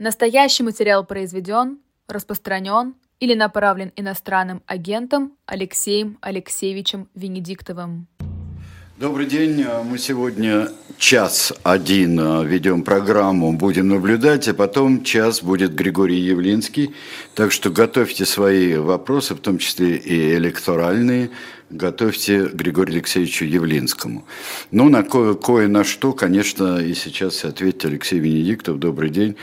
Настоящий материал произведен, распространен или направлен иностранным агентом Алексеем Алексеевичем Венедиктовым. Добрый день. Мы сегодня час один э, ведем программу, будем наблюдать, а потом час будет Григорий Явлинский. Так что готовьте свои вопросы, в том числе и электоральные, готовьте Григорию Алексеевичу Явлинскому. Ну, на кое, кое на что, конечно, и сейчас ответит Алексей Венедиктов. Добрый день.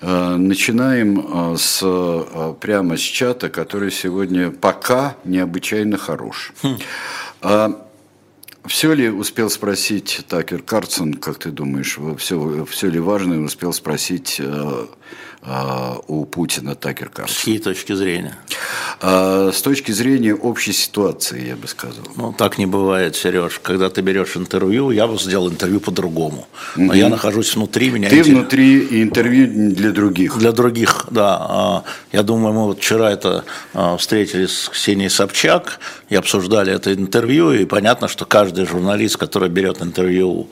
Э, начинаем э, с, э, прямо с чата, который сегодня пока необычайно хорош. Хм. Все ли успел спросить Такер Карсон, как ты думаешь, все, все ли важное успел спросить а, у Путина Такер Карлсон. С чьей точки зрения? А, с точки зрения общей ситуации, я бы сказал. Ну, так не бывает, Сереж. Когда ты берешь интервью, я бы сделал интервью по-другому. Но угу. я нахожусь внутри, меня Ты интерес... внутри и интервью для других. Для других, да. А, я думаю, мы вот вчера это встретились с Ксенией Собчак и обсуждали это интервью, и понятно, что каждый журналист, который берет интервью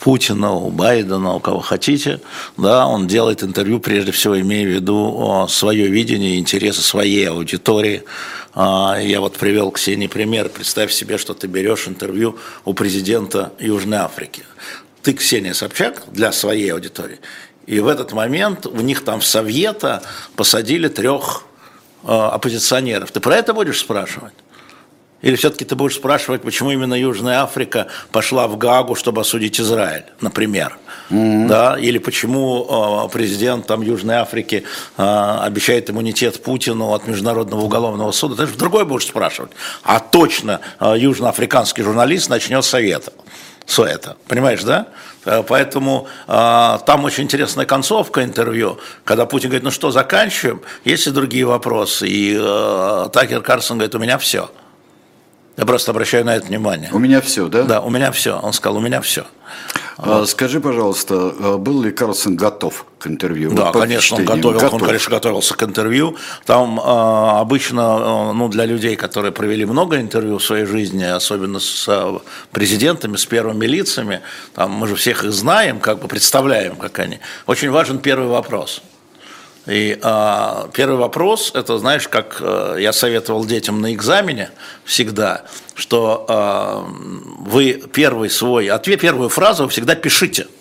Путина, у Байдена, у кого хотите, да, он делает интервью, прежде всего, имея в виду свое видение, интересы своей аудитории. А, я вот привел Ксении пример. Представь себе, что ты берешь интервью у президента Южной Африки. Ты, Ксения Собчак, для своей аудитории. И в этот момент у них там в Совета посадили трех а, оппозиционеров. Ты про это будешь спрашивать? Или все-таки ты будешь спрашивать, почему именно Южная Африка пошла в Гагу, чтобы осудить Израиль, например? Mm-hmm. Да? Или почему э, президент там, Южной Африки э, обещает иммунитет Путину от Международного уголовного суда? Ты же другой будешь спрашивать. А точно э, южноафриканский журналист начнет совета. Все это. Понимаешь, да? Э, поэтому э, там очень интересная концовка интервью, когда Путин говорит, ну что, заканчиваем? Есть и другие вопросы. И э, Такер Карсон говорит, у меня все. Я просто обращаю на это внимание. У меня все, да? Да, у меня все. Он сказал, у меня все. А, скажи, пожалуйста, а, был ли Карлсон готов к интервью? Да, вот конечно, он готовил, готов. он, конечно, готовился к интервью. Там э, обычно, ну, для людей, которые провели много интервью в своей жизни, особенно с президентами, с первыми лицами, там мы же всех их знаем, как бы представляем, как они. Очень важен первый вопрос. И э, первый вопрос, это знаешь, как э, я советовал детям на экзамене всегда, что э, вы первый свой ответ, первую фразу всегда пишите –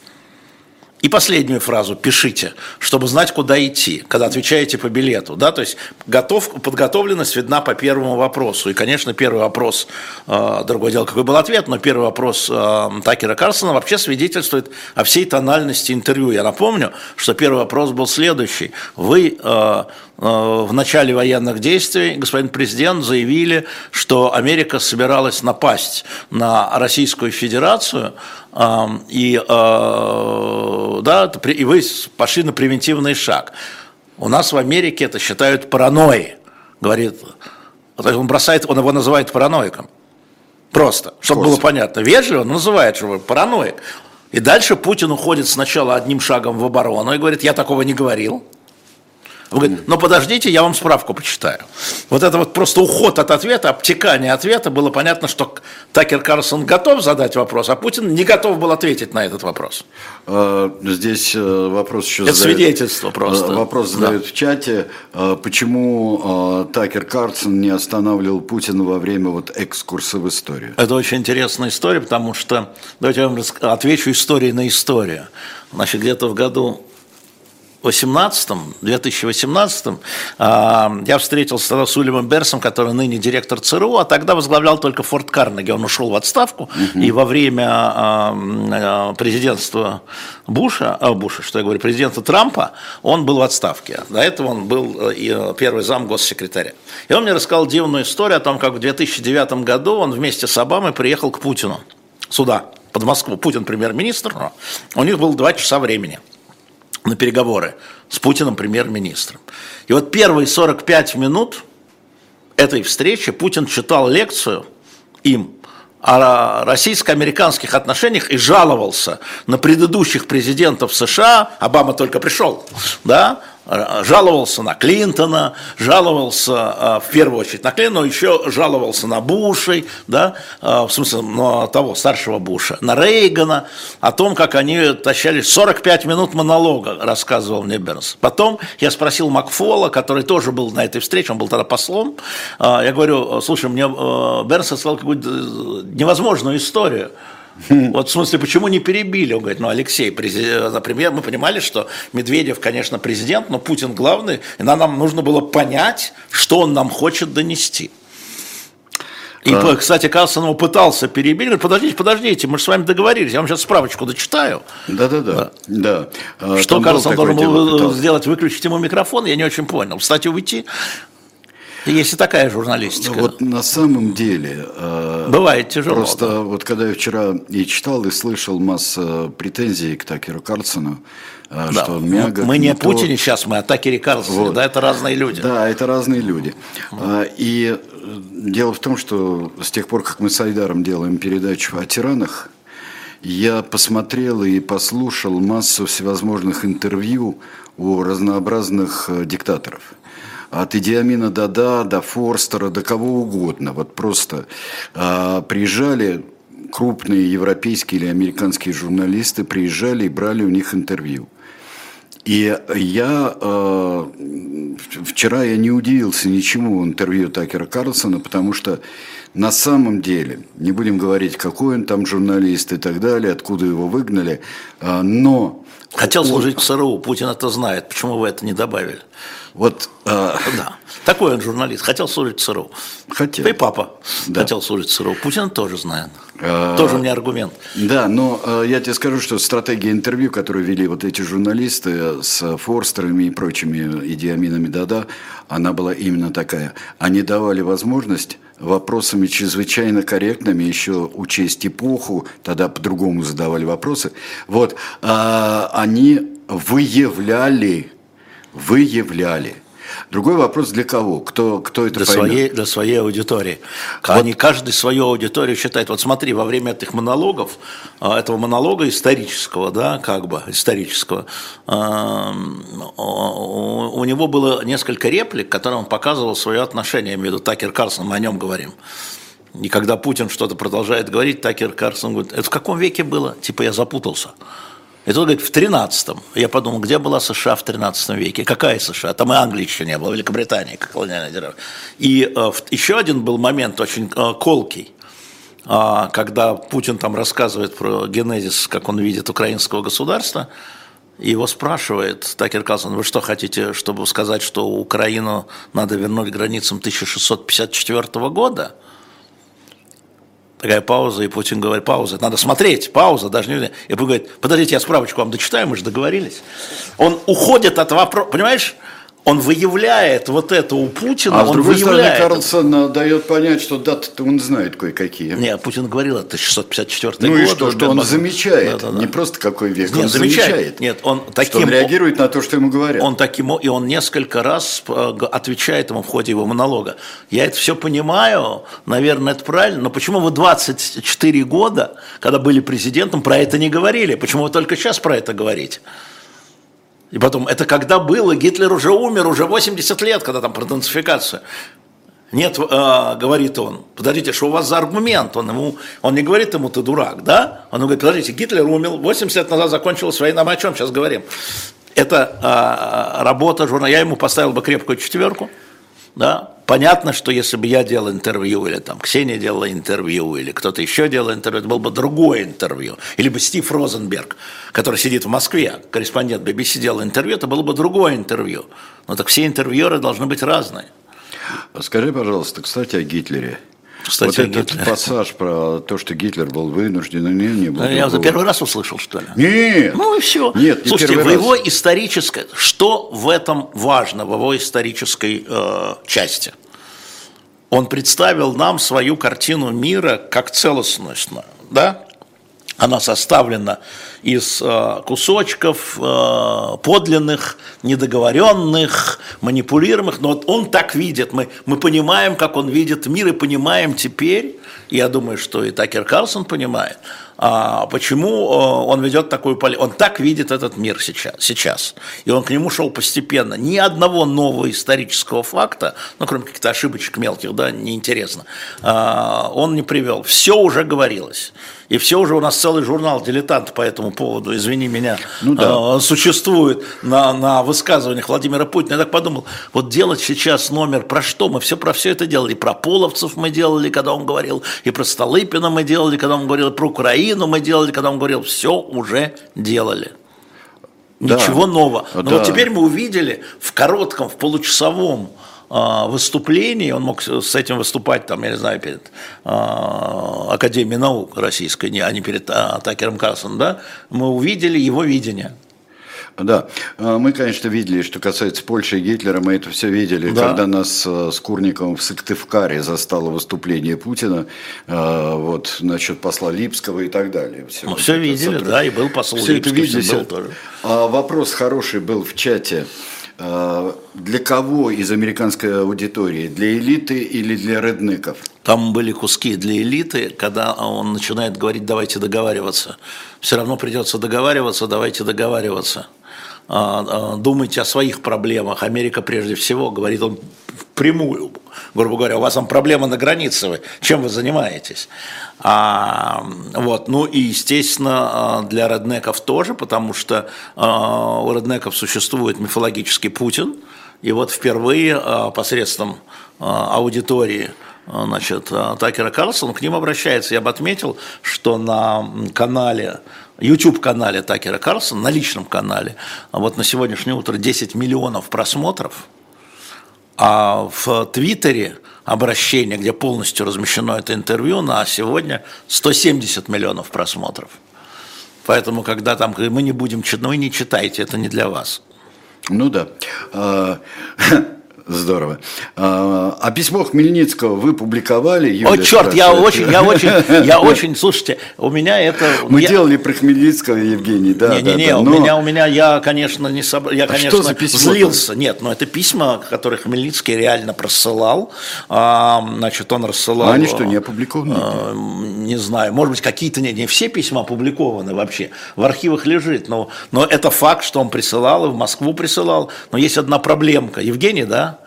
и последнюю фразу пишите, чтобы знать, куда идти, когда отвечаете по билету. Да? То есть готов, подготовленность видна по первому вопросу. И, конечно, первый вопрос, э, другое дело, какой был ответ, но первый вопрос э, Такера Карсона вообще свидетельствует о всей тональности интервью. Я напомню, что первый вопрос был следующий. Вы э, в начале военных действий господин президент заявили, что Америка собиралась напасть на Российскую Федерацию, и, э, да, и вы пошли на превентивный шаг. У нас в Америке это считают паранойей, говорит. Он бросает, он его называет параноиком. Просто, чтобы Просто. было понятно. Вежливо, но называет его параноик. И дальше Путин уходит сначала одним шагом в оборону и говорит, я такого не говорил. Он говорит, ну подождите, я вам справку почитаю. Вот это вот просто уход от ответа, обтекание ответа, было понятно, что Такер Карлсон готов задать вопрос, а Путин не готов был ответить на этот вопрос. А, здесь э, вопрос еще Это свидетельство просто. Э, вопрос задают да. в чате, э, почему Такер Карлсон не останавливал Путина во время вот экскурса в историю? Это очень интересная история, потому что, давайте я вам отвечу истории на историю. Значит, где-то в году 2018, 2018 я встретился с Уильямом Берсом, который ныне директор ЦРУ, а тогда возглавлял только Форт Карнеги. Он ушел в отставку, угу. и во время а, а, президентства Буша, а, Буша, что я говорю, президента Трампа, он был в отставке. До этого он был э, первый зам госсекретаря. И он мне рассказал дивную историю о том, как в 2009 году он вместе с Обамой приехал к Путину сюда, под Москву. Путин премьер-министр, у них было два часа времени – на переговоры с Путиным премьер-министром. И вот первые 45 минут этой встречи Путин читал лекцию им о российско-американских отношениях и жаловался на предыдущих президентов США, Обама только пришел, да, жаловался на Клинтона, жаловался в первую очередь на Клинтона, но еще жаловался на Бушей, да, в смысле на того старшего Буша, на Рейгана, о том, как они тащали 45 минут монолога, рассказывал мне Бернс. Потом я спросил Макфола, который тоже был на этой встрече, он был тогда послом, я говорю, слушай, мне Бернс рассказал какую-то невозможную историю, вот в смысле, почему не перебили? Он говорит, ну, Алексей, например, мы понимали, что Медведев, конечно, президент, но Путин главный, и нам нужно было понять, что он нам хочет донести. И, а... кстати, Кассанов пытался перебить, говорит, подождите, подождите, мы же с вами договорились, я вам сейчас справочку дочитаю. Да-да-да. да. Что Карлсон должен был сделать, выключить ему микрофон, я не очень понял. Кстати, уйти. Есть и такая журналистика. Вот на самом деле... Э, Бывает тяжело. Просто да. вот когда я вчера и читал, и слышал массу претензий к Такеру Карлсону, э, да. что он мягок. Мы не, Путине то... сейчас, мы о Такере Карлсоне, вот. да, это разные люди. Да, это разные люди. Mm. И дело в том, что с тех пор, как мы с Айдаром делаем передачу о тиранах, я посмотрел и послушал массу всевозможных интервью у разнообразных диктаторов – от Идиамина Дада до Форстера, до кого угодно. Вот просто а, приезжали крупные европейские или американские журналисты, приезжали и брали у них интервью. И я э, вчера я не удивился ничему интервью Такера Карлсона, потому что на самом деле, не будем говорить, какой он там журналист и так далее, откуда его выгнали, э, но... Хотел служить в ЦРУ, Путин это знает, почему вы это не добавили? Вот, э... да. Такой он журналист. Хотел служить ЦРУ. Хотел. Да и папа да. хотел служить ЦРУ. Путин тоже знает. А... Тоже мне аргумент. Да, но э, я тебе скажу, что стратегия интервью, которую вели вот эти журналисты с Форстерами и прочими идиаминами Дада, она была именно такая. Они давали возможность вопросами чрезвычайно корректными, еще учесть эпоху, тогда по-другому задавали вопросы. Вот, а, они выявляли выявляли. Другой вопрос для кого? Кто, кто это для поймет? Своей, для своей аудитории. Вот. Они каждый свою аудиторию считает. Вот смотри, во время этих монологов, а, этого монолога исторического, да, как бы исторического, у него было несколько реплик, которым он показывал свое отношение между Такер Карлсон, мы о нем говорим. И когда Путин что-то продолжает говорить, Такер Карлсон говорит, это в каком веке было? Типа я запутался. И тут говорит, в 13-м. Я подумал, где была США в 13 веке? Какая США? Там и Англии еще не было, Великобритании, как колониальная держава. И э, еще один был момент очень э, колкий э, когда Путин там рассказывает про генезис, как он видит украинского государства, и его спрашивает Такер Карлсон, вы что хотите, чтобы сказать, что Украину надо вернуть границам 1654 года? Такая пауза, и Путин говорит, пауза, надо смотреть, пауза, даже не... И Путин говорит, подождите, я справочку вам дочитаю, мы же договорились. Он уходит от вопроса, понимаешь, он выявляет вот это у Путина. А с другой стороны, Карлсон дает понять, что даты он знает кое-какие. Не, Путин говорил, это 654 ну год. Ну и что, что он замечает, да, да, да. не просто какой век, Нет, он замечает. замечает. Нет, он таким, что он реагирует на то, что ему говорят. Он таким, и он несколько раз э, отвечает ему в ходе его монолога. Я это все понимаю, наверное, это правильно, но почему вы 24 года, когда были президентом, про это не говорили? Почему вы только сейчас про это говорите? И потом, это когда было, Гитлер уже умер, уже 80 лет, когда там про денацификацию. Нет, э, говорит он, подождите, что у вас за аргумент? Он, ему, он не говорит ему, ты дурак, да? Он говорит, подождите, Гитлер умер, 80 лет назад закончилась война, мы о чем сейчас говорим? Это э, работа журналиста, я ему поставил бы крепкую четверку, да? Понятно, что если бы я делал интервью, или там Ксения делала интервью, или кто-то еще делал интервью, это было бы другое интервью. Или бы Стив Розенберг, который сидит в Москве, корреспондент BBC делал интервью, это было бы другое интервью. Но так все интервьюеры должны быть разные. Скажи, пожалуйста, кстати, о Гитлере. Кстати, вот этот пассаж про то, что Гитлер был вынужден, не, не был. Я за первый раз услышал, что ли? Нет. Ну и все. Нет, не Слушайте, в его исторической, что в этом важно, в его исторической э, части? Он представил нам свою картину мира как целостностную, да? Она составлена из э, кусочков э, подлинных, недоговоренных, манипулируемых, но вот он так видит, мы, мы понимаем, как он видит мир, и понимаем теперь, я думаю, что и Такер Карлсон понимает, почему э, он ведет такую политику. Он так видит этот мир сейчас, сейчас. И он к нему шел постепенно. Ни одного нового исторического факта, ну, кроме каких-то ошибочек мелких, да, неинтересно, а, он не привел. Все уже говорилось. И все уже у нас целый журнал «Дилетант» по этому поводу, извини меня, ну, да. э, существует на, на высказываниях Владимира Путина. Я так подумал, вот делать сейчас номер про что? Мы все про все это делали. И про Половцев мы делали, когда он говорил, и про Столыпина мы делали, когда он говорил, и про Украину мы делали, когда он говорил, все уже делали. Ничего да. нового. Но да. вот теперь мы увидели в коротком, в получасовом а, выступлений, он мог с этим выступать, там, я не знаю, перед а, Академией наук российской, а не перед а, Такером Карлсоном, да, мы увидели его видение. Да, мы, конечно, видели, что касается Польши и Гитлера, мы это все видели, да. когда нас с Курниковым в Сыктывкаре застало выступление Путина, вот, насчет посла Липского и так далее. Все, ну, все видели, да, и был посол все Липский, это видели, был тоже. Вопрос хороший был в чате. Э, для кого из американской аудитории? Для элиты или для реднеков? Там были куски для элиты, когда он начинает говорить, давайте договариваться. Все равно придется договариваться, давайте договариваться. А, а, думайте о своих проблемах. Америка прежде всего, говорит он впрямую, грубо говоря, у вас там проблема на границе, вы, чем вы занимаетесь? А, вот, ну и, естественно, для реднеков тоже, потому что а, у реднеков существует мифологический Путин, и вот впервые посредством аудитории значит, Такера Карлсона к ним обращается. Я бы отметил, что на канале YouTube-канале Такера Карлсона, на личном канале, вот на сегодняшнее утро 10 миллионов просмотров, а в Твиттере обращение, где полностью размещено это интервью, на сегодня 170 миллионов просмотров. Поэтому, когда там мы не будем читать, ну, вы не читайте, это не для вас. Ну да. Здорово. А, а письмо Хмельницкого вы публиковали? Юля О, черт, я очень, я очень, я очень, слушайте, у меня это... Мы я... делали про Хмельницкого, Евгений, да. Не, не, не, да, у но... меня, у меня, я, конечно, не собрал, я, а конечно, злился. Нет, но это письма, которые Хмельницкий реально просылал. А, значит, он рассылал... А они что, не опубликованы? А, не знаю, может быть, какие-то, не, не все письма опубликованы вообще. В архивах лежит, но, но это факт, что он присылал, и в Москву присылал. Но есть одна проблемка. Евгений, да?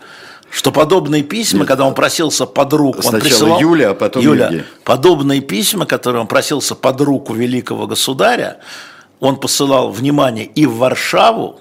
Что подобные письма, Нет. когда он просился под руку, Сначала он присылал, Юля, а потом Юля, Евгений. подобные письма, которые он просился под руку великого государя, он посылал, внимание, и в Варшаву,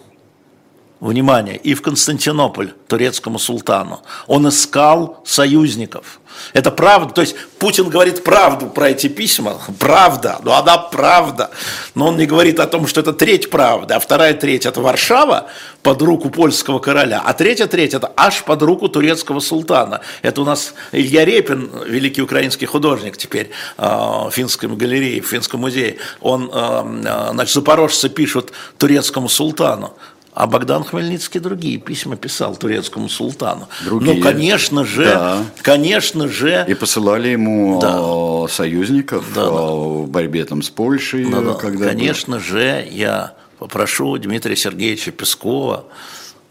внимание, и в Константинополь турецкому султану. Он искал союзников – это правда. То есть Путин говорит правду про эти письма. Правда. Но она правда. Но он не говорит о том, что это треть правды. А вторая треть это Варшава под руку польского короля. А третья треть это аж под руку турецкого султана. Это у нас Илья Репин, великий украинский художник теперь э, в финском галерее, в финском музее. Он, э, э, значит, запорожцы пишут турецкому султану. А Богдан Хмельницкий другие письма писал турецкому султану. Другие. Ну, конечно же, да. конечно же. И посылали ему да. Э, союзников да, да. в борьбе там с Польшей. Да, да. Когда конечно был. же, я попрошу Дмитрия Сергеевича Пескова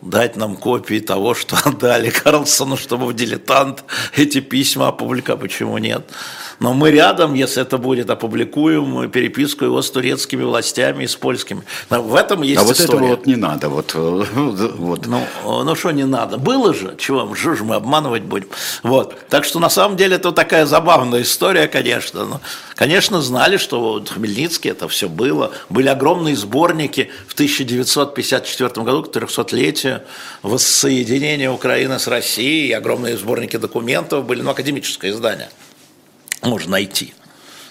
дать нам копии того, что отдали Карлсону, чтобы в «Дилетант» эти письма опубликовать. Почему нет? Но мы рядом, если это будет, опубликуем переписку его с турецкими властями и с польскими. В этом есть А вот история. этого вот не надо. Вот, вот. Ну, ну что не надо? Было же, чего что же мы обманывать будем? Вот. Так что на самом деле это такая забавная история, конечно. Но, конечно, знали, что вот Хмельницкий это все было. Были огромные сборники в 1954 году к 300-летию воссоединения Украины с Россией. Огромные сборники документов были, ну, академическое издание можно найти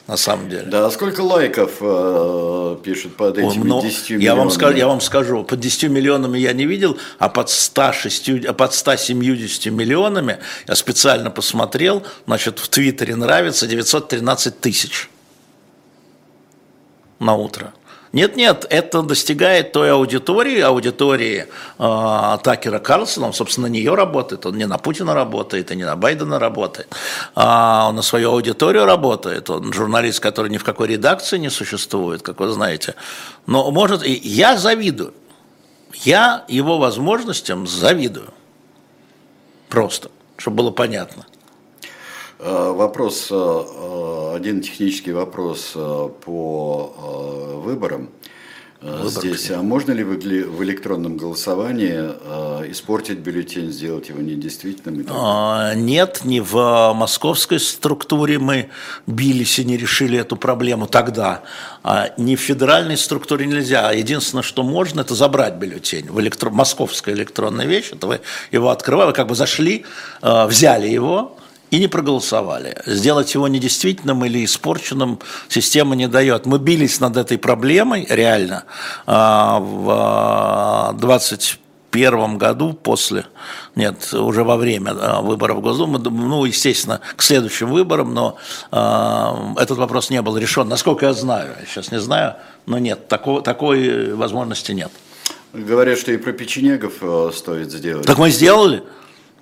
на самом деле. Да, а сколько лайков э, пишут под этими ну, 10 миллионами? Я вам, скажу, я вам скажу, под 10 миллионами я не видел, а под, 106, под 170 миллионами я специально посмотрел, значит, в Твиттере нравится 913 тысяч на утро. Нет, нет, это достигает той аудитории, аудитории э, Такера Карлсона, он, собственно, на нее работает, он не на Путина работает, и не на Байдена работает, а он на свою аудиторию работает, он журналист, который ни в какой редакции не существует, как вы знаете, но может, и я завидую, я его возможностям завидую, просто, чтобы было понятно. Вопрос, один технический вопрос по выборам. Выбор здесь. А можно ли в электронном голосовании э, испортить бюллетень, сделать его недействительным? А, нет, не в московской структуре мы бились и не решили эту проблему тогда. А не в федеральной структуре нельзя. Единственное, что можно, это забрать бюллетень. В электро... Московская электронная вещь, это вы его открывали, вы как бы зашли, э, взяли его, и не проголосовали. Сделать его недействительным или испорченным система не дает. Мы бились над этой проблемой реально а, в 2021 году после, нет, уже во время а, выборов в Госдуму, ну, естественно, к следующим выборам, но э, этот вопрос не был решен. Насколько я знаю, я сейчас не знаю, но нет, такой, такой возможности нет. Говорят, что и про печенегов э, стоит сделать. Так мы сделали.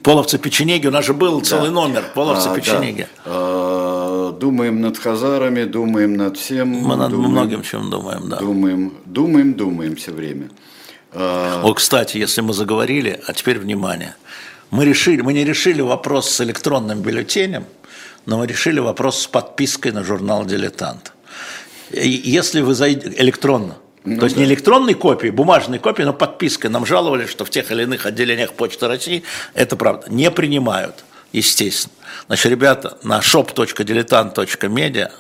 Половцы печенеги, у нас же был целый да. номер, половцы а, печенеги. Да. Думаем над хазарами, думаем над всем. Мы над думаем, многим чем думаем, да. Думаем, думаем, думаем все время. А... О, кстати, если мы заговорили, а теперь внимание. Мы, решили, мы не решили вопрос с электронным бюллетенем, но мы решили вопрос с подпиской на журнал «Дилетант». И если вы зайдете электронно, ну, То есть да. не электронной копии, бумажной копии, но подпиской. Нам жаловали, что в тех или иных отделениях Почты России, это правда, не принимают, естественно. Значит, ребята, на shop.diletant.media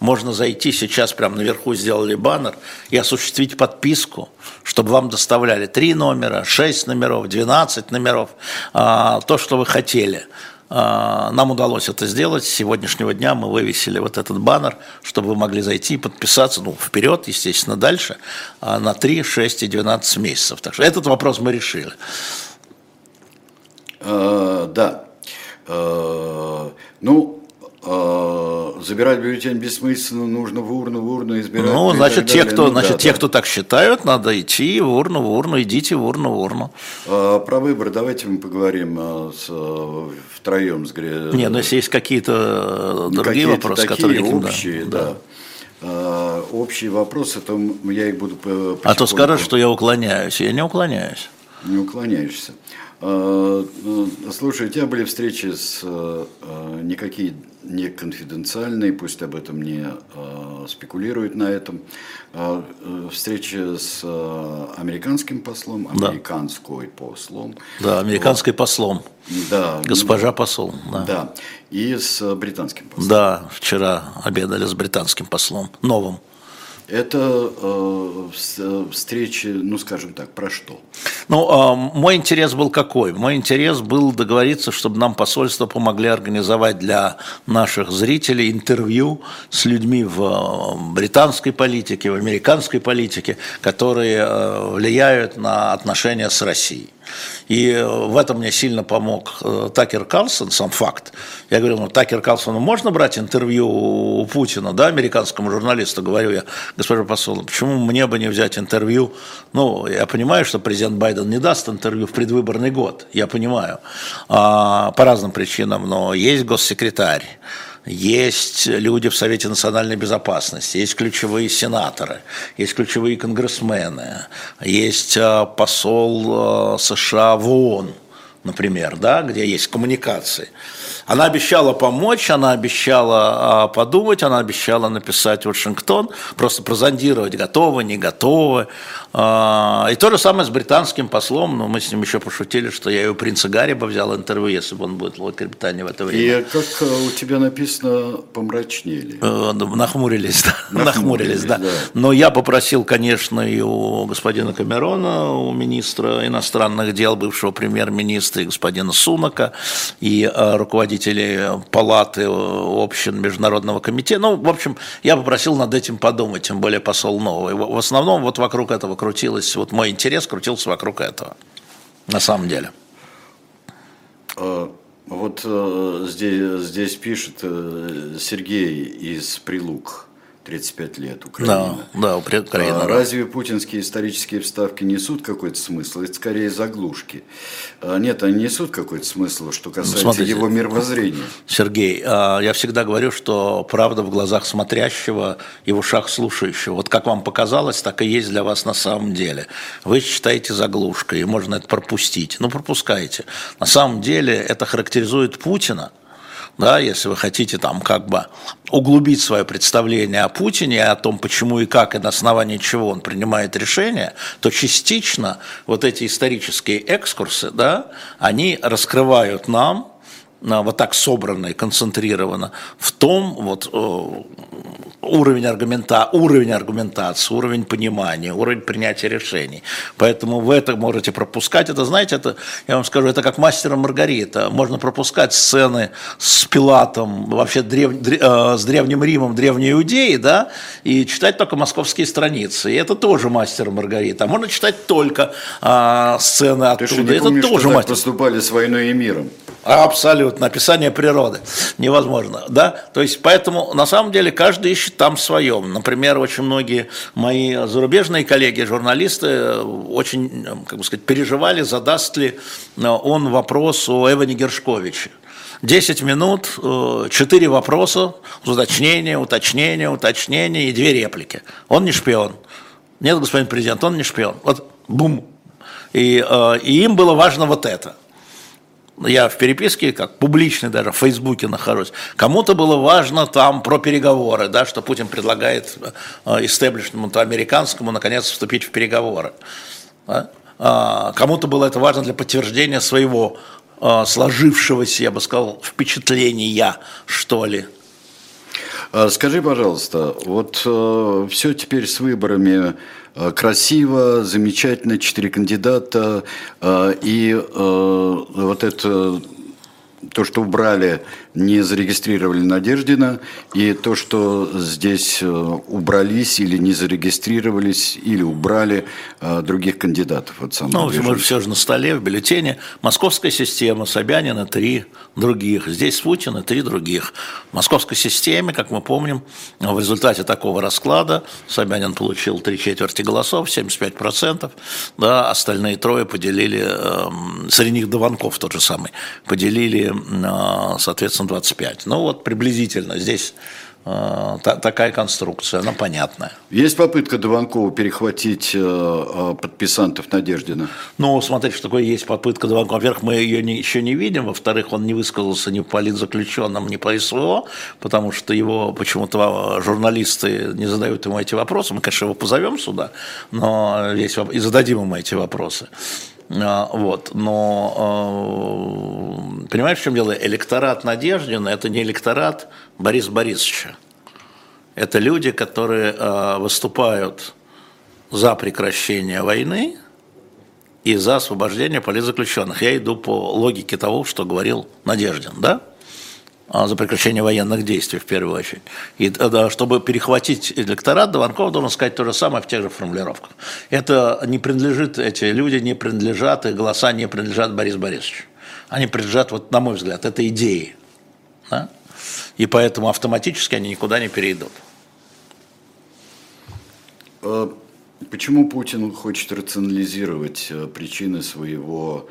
можно зайти сейчас, прямо наверху сделали баннер и осуществить подписку, чтобы вам доставляли три номера, шесть номеров, 12 номеров, а, то, что вы хотели. А, нам удалось это сделать. С сегодняшнего дня мы вывесили вот этот баннер, чтобы вы могли зайти и подписаться, ну, вперед, естественно, дальше, а, на 3, 6 и 12 месяцев. Так что этот вопрос мы решили. А, да. А, ну, забирать бюллетень бессмысленно, нужно в урну, в урну избирать. Ну, значит, те, кто, ну, значит, да, те, да. кто так считают, надо идти в урну, в урну, идите в урну, в урну. А, про выбор давайте мы поговорим а, с, втроем с Не, но если есть какие-то другие какие вопросы, такие которые... общие, да. да. да. общие вопросы, то я их буду А то скажешь, что я уклоняюсь. Я не уклоняюсь. Не уклоняешься. Ну, слушай, у тебя были встречи с никакие не конфиденциальные, пусть об этом не э, спекулируют на этом. Э, встреча с э, американским послом, американской да. послом. Да, американской вот. послом. Да. Госпожа посол. Да. да. И с британским послом. Да, вчера обедали с британским послом, новым. Это э, э, встречи, ну скажем так, про что? Ну, э, мой интерес был какой? Мой интерес был договориться, чтобы нам посольство помогли организовать для наших зрителей интервью с людьми в э, британской политике, в американской политике, которые э, влияют на отношения с Россией. И в этом мне сильно помог э, Такер Карлсон, сам факт. Я говорю, ну, Такер Карлсону можно брать интервью у Путина, да, американскому журналисту, говорю я, госпожа посол, почему мне бы не взять интервью? Ну, я понимаю, что президент Байден не даст интервью в предвыборный год, я понимаю, а, по разным причинам, но есть госсекретарь, есть люди в Совете национальной безопасности, есть ключевые сенаторы, есть ключевые конгрессмены, есть э, посол э, США в ООН, например, да, где есть коммуникации. Она обещала помочь, она обещала а, подумать, она обещала написать Вашингтон, просто прозондировать, готовы, не готовы. А, и то же самое с британским послом, но мы с ним еще пошутили, что я и у принца Гарри бы взял интервью, если бы он будет в Великобритании в это время. И как э, у тебя написано, помрачнели? Э, нахмурились, да. Нахмурились, да. да. Но я попросил, конечно, и у господина Камерона, у министра иностранных дел, бывшего премьер-министра, и господина Сунака, и э, руководителей палаты общин Международного комитета. Ну, в общем, я попросил над этим подумать, тем более посол новый. В основном вот вокруг этого крутилось, вот мой интерес крутился вокруг этого, на самом деле. А, вот э, здесь, здесь пишет э, Сергей из Прилук. 35 лет Украина. Да, да, Украина. А, разве путинские исторические вставки несут какой-то смысл? Это скорее заглушки. А, нет, они несут какой-то смысл, что касается Смотрите, его мировоззрения. Сергей, а, я всегда говорю, что правда в глазах смотрящего и в ушах слушающего. Вот как вам показалось, так и есть для вас на самом деле. Вы считаете заглушкой, и можно это пропустить. Ну, пропускайте. На самом деле это характеризует Путина – да, если вы хотите там как бы углубить свое представление о Путине, о том, почему и как, и на основании чего он принимает решения, то частично вот эти исторические экскурсы, да, они раскрывают нам вот так собрано и концентрировано в том вот уровень, аргумента, уровень аргументации, уровень понимания, уровень принятия решений. Поэтому вы это можете пропускать. Это, знаете, это, я вам скажу, это как мастер Маргарита. Можно пропускать сцены с Пилатом, вообще древ, э, с Древним Римом, Древней Иудеи, да, и читать только московские страницы. И это тоже мастер Маргарита. А можно читать только э, сцены оттуда. Ты это помнишь, тоже что мастер. поступали с войной и миром. Абсолютно. Описание природы. Невозможно. Да? То есть, поэтому, на самом деле, каждый ищет там своем. Например, очень многие мои зарубежные коллеги, журналисты, очень, как бы сказать, переживали, задаст ли он вопрос о Эване Гершковиче. 10 минут, 4 вопроса, уточнение, уточнение, уточнение и две реплики. Он не шпион. Нет, господин президент, он не шпион. Вот бум. И, и им было важно вот это я в переписке, как публичный даже, в Фейсбуке нахожусь, кому-то было важно там про переговоры, да, что Путин предлагает э, истеблишменту американскому наконец вступить в переговоры. А, кому-то было это важно для подтверждения своего э, сложившегося, я бы сказал, впечатления, что ли. А, скажи, пожалуйста, вот э, все теперь с выборами Э, красиво, замечательно, четыре кандидата, э, и э, вот это то, что убрали не зарегистрировали Надеждина, и то, что здесь э, убрались или не зарегистрировались, или убрали э, других кандидатов. Вот ну, мы все же на столе, в бюллетене. Московская система, Собянина три других, здесь Путина три других. В московской системе, как мы помним, в результате такого расклада Собянин получил три четверти голосов, 75%, да, остальные трое поделили, э, среди них Дованков тот же самый, поделили, соответственно, 25. Ну вот приблизительно здесь э, такая конструкция, она понятная. Есть попытка Дованкова перехватить э, э, подписантов Надеждина? Ну, смотрите, что такое есть попытка Дованкова. Во-первых, мы ее не, еще не видим, во-вторых, он не высказался ни по политзаключенным, ни по СВО, потому что его почему-то журналисты не задают ему эти вопросы. Мы, конечно, его позовем сюда, но весь, и зададим ему эти вопросы. А, вот. Но э, понимаешь, в чем дело? Электорат Надеждина – это не электорат Бориса Борисовича. Это люди, которые э, выступают за прекращение войны и за освобождение политзаключенных. Я иду по логике того, что говорил Надеждин, да? А, за прекращение военных действий в первую очередь. И чтобы перехватить электорат, Дованков должен сказать то же самое в тех же формулировках. Это не принадлежит, эти люди не принадлежат, и голоса не принадлежат Борису Борисовичу. Они принадлежат, вот на мой взгляд, это идеи. Да? И поэтому автоматически они никуда не перейдут. А почему Путин хочет рационализировать э, причины своего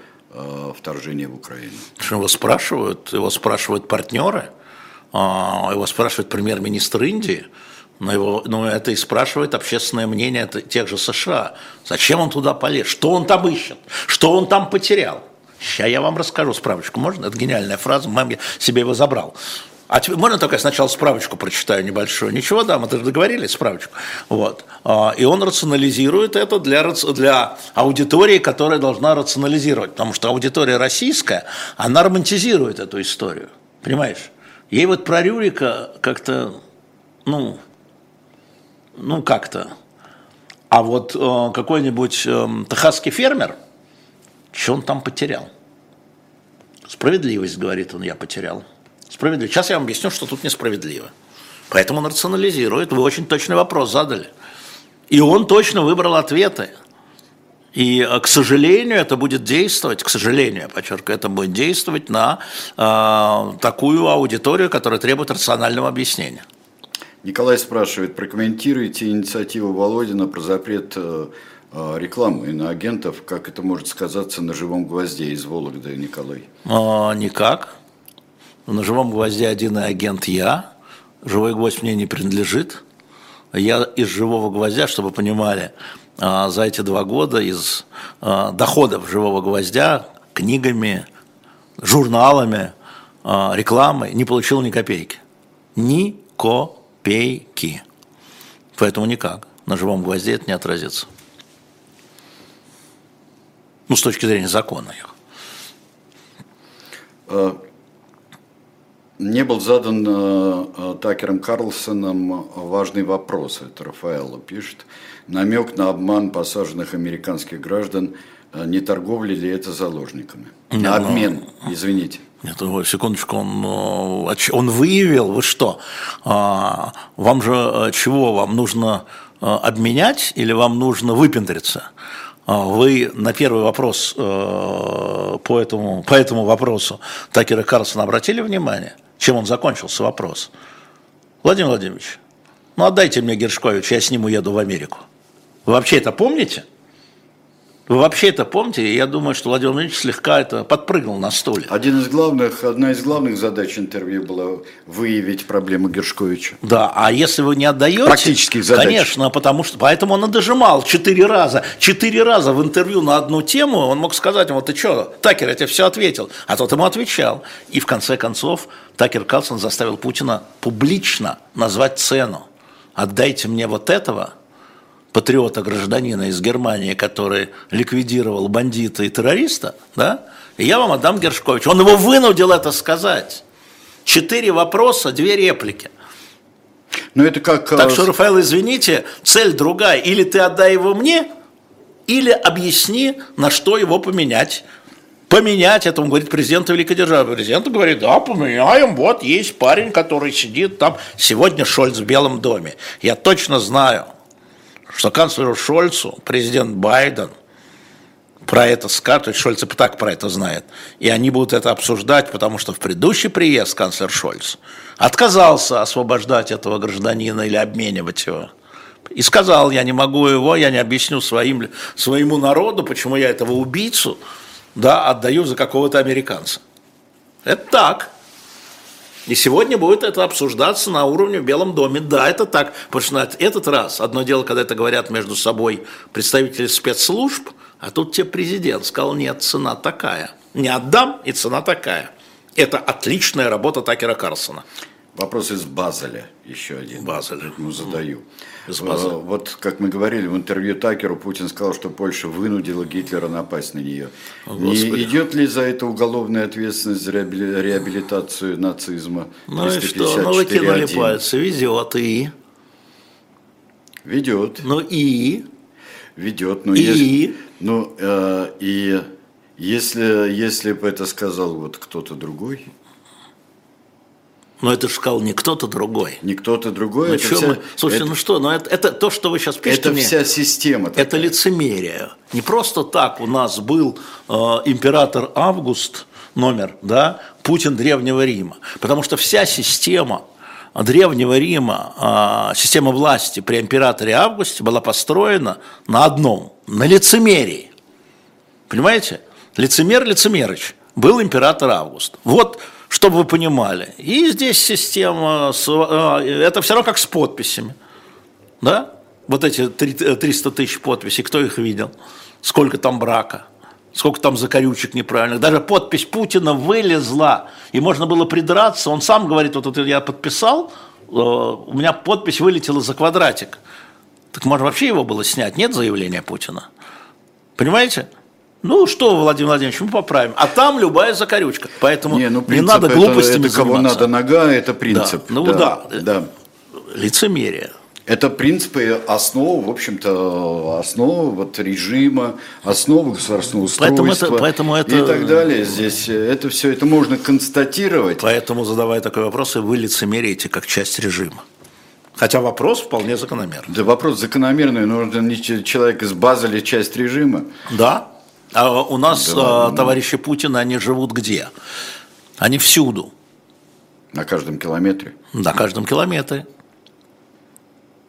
вторжения в Украину. Что его спрашивают? Его спрашивают партнеры, а, его спрашивает премьер-министр Индии, но, его, но это и спрашивает общественное мнение тех же США. Зачем он туда полез? Что он там ищет? Что он там потерял? Сейчас я вам расскажу справочку. Можно? Это гениальная фраза, мам, я себе его забрал. А тебе, можно только я сначала справочку прочитаю небольшую? Ничего, да, мы же договорились, справочку. Вот. А, и он рационализирует это для, для аудитории, которая должна рационализировать. Потому что аудитория российская, она романтизирует эту историю. Понимаешь? Ей вот про Рюрика как-то, ну, ну как-то. А вот э, какой-нибудь э, техасский фермер, что он там потерял? Справедливость, говорит он, я потерял. Справедливо. Сейчас я вам объясню, что тут несправедливо. Поэтому он рационализирует. Вы очень точный вопрос задали. И он точно выбрал ответы. И, э, к сожалению, это будет действовать, к сожалению, я подчеркиваю, это будет действовать на э, такую аудиторию, которая требует рационального объяснения. Николай спрашивает, прокомментируйте инициативу Володина про запрет э, э рекламы на агентов, как это может сказаться на живом гвозде из Вологды, Николай? А, никак. На живом гвозде один агент я, живой гвоздь мне не принадлежит. Я из живого гвоздя, чтобы понимали, а, за эти два года из а, доходов живого гвоздя, книгами, журналами, э, рекламы не получил ни копейки. Ни копейки. Поэтому никак. На живом гвозде это не отразится. Ну, с точки зрения закона. Э, не был задан э, э, Такером Карлсоном важный вопрос, это Рафаэлло пишет, намек на обман посаженных американских граждан, не торговли ли это заложниками? Нет, на обмен, но... извините. Нет, секундочку, он, он выявил, вы что, а, вам же чего, вам нужно обменять или вам нужно выпендриться? А, вы на первый вопрос э, по этому, по этому вопросу Такера Карлсона обратили внимание? Чем он закончился вопрос? Владимир Владимирович, ну отдайте мне Гершкович, я с ним уеду в Америку. Вы вообще это помните? Вы вообще это помните? Я думаю, что Владимир Владимирович слегка это подпрыгнул на стуле. Один из главных, одна из главных задач интервью была выявить проблему Гершковича. Да, а если вы не отдаете... Практических задач. Конечно, потому что... Поэтому он и дожимал четыре раза. Четыре раза в интервью на одну тему он мог сказать ему, ты что, Такер, я тебе все ответил. А тот ему отвечал. И в конце концов Такер Карлсон заставил Путина публично назвать цену. Отдайте мне вот этого, патриота-гражданина из Германии, который ликвидировал бандита и террориста, да, и я вам отдам Гершкович. Он его вынудил это сказать. Четыре вопроса, две реплики. Ну это как... Так э, что, Рафаэл, извините, цель другая. Или ты отдай его мне, или объясни, на что его поменять. Поменять, это он говорит президенту великой державы. Президент говорит, да, поменяем, вот есть парень, который сидит там. Сегодня Шольц в Белом доме. Я точно знаю, что канцлеру Шольцу президент Байден про это скажет, то есть Шольц и так про это знает, и они будут это обсуждать, потому что в предыдущий приезд канцлер Шольц отказался освобождать этого гражданина или обменивать его. И сказал, я не могу его, я не объясню своим, своему народу, почему я этого убийцу да, отдаю за какого-то американца. Это так. И сегодня будет это обсуждаться на уровне в Белом доме. Да, это так. Потому что на этот раз, одно дело, когда это говорят между собой представители спецслужб, а тут тебе президент сказал, нет, цена такая. Не отдам, и цена такая. Это отличная работа Такера Карлсона. Вопрос из Базеля, еще один. Базеля. Ему задаю. Из Базеля. Вот, как мы говорили в интервью Такеру, Путин сказал, что Польша вынудила Гитлера напасть на нее. О, Не идет ли за это уголовная ответственность за реабилитацию нацизма? Ну и что? Ну вы кинули пальцы, везет и... Ведет. Ну и... Ведет. Ну, и... Если, ну, э, и если, если бы это сказал вот кто-то другой, но это же сказал не кто-то другой. Не кто-то другой. Ну, это вся, мы... Слушайте, это, ну что, ну это, это то, что вы сейчас пишете. Это вся система. Такая. Это лицемерие. Не просто так у нас был э, император Август номер, да, Путин Древнего Рима. Потому что вся система Древнего Рима, э, система власти при императоре Августе была построена на одном, на лицемерии. Понимаете? Лицемер Лицемерыч был император Август. Вот чтобы вы понимали. И здесь система, а, это все равно как с подписями. Да? Вот эти 300 тысяч подписей, кто их видел? Сколько там брака? Сколько там закорючек неправильных? Даже подпись Путина вылезла, и можно было придраться. Он сам говорит, вот это я подписал, э, у меня подпись вылетела за квадратик. Так можно вообще его было снять? Нет заявления Путина? Понимаете? Ну что, Владимир Владимирович, мы поправим. А там любая закорючка. Поэтому не, ну, не надо глупостями это, это кого надо нога, это принцип. Да. Ну да, да. да. Лицемерие. Это принципы, основы, в общем-то, основы вот режима, основы государственного устройства поэтому это, поэтому это... и так далее. Здесь это все это можно констатировать. Поэтому, задавая такой вопрос, вы лицемерите как часть режима. Хотя вопрос вполне закономерный. Да вопрос закономерный, но человек из Базеля часть режима. Да, а у нас да, товарищи Путина, они живут где? Они всюду. На каждом километре? На каждом километре.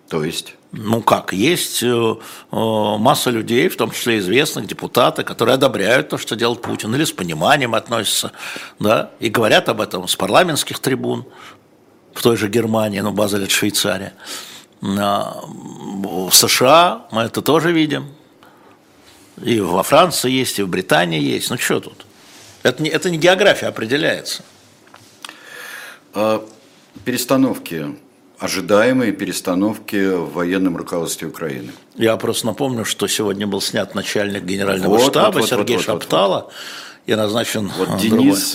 То есть? Ну как, есть э, э, масса людей, в том числе известных депутаты, которые одобряют то, что делает Путин, или с пониманием относятся, да, и говорят об этом с парламентских трибун, в той же Германии, ну, Базель – это Швейцария. А, в США мы это тоже видим, и во Франции есть, и в Британии есть. Ну что тут? Это не, это не география определяется. А перестановки ожидаемые перестановки в военном руководстве Украины. Я просто напомню, что сегодня был снят начальник генерального вот, штаба вот, вот, Сергей вот, вот, Шаптала. Вот, вот и назначен Вот другой. Денис,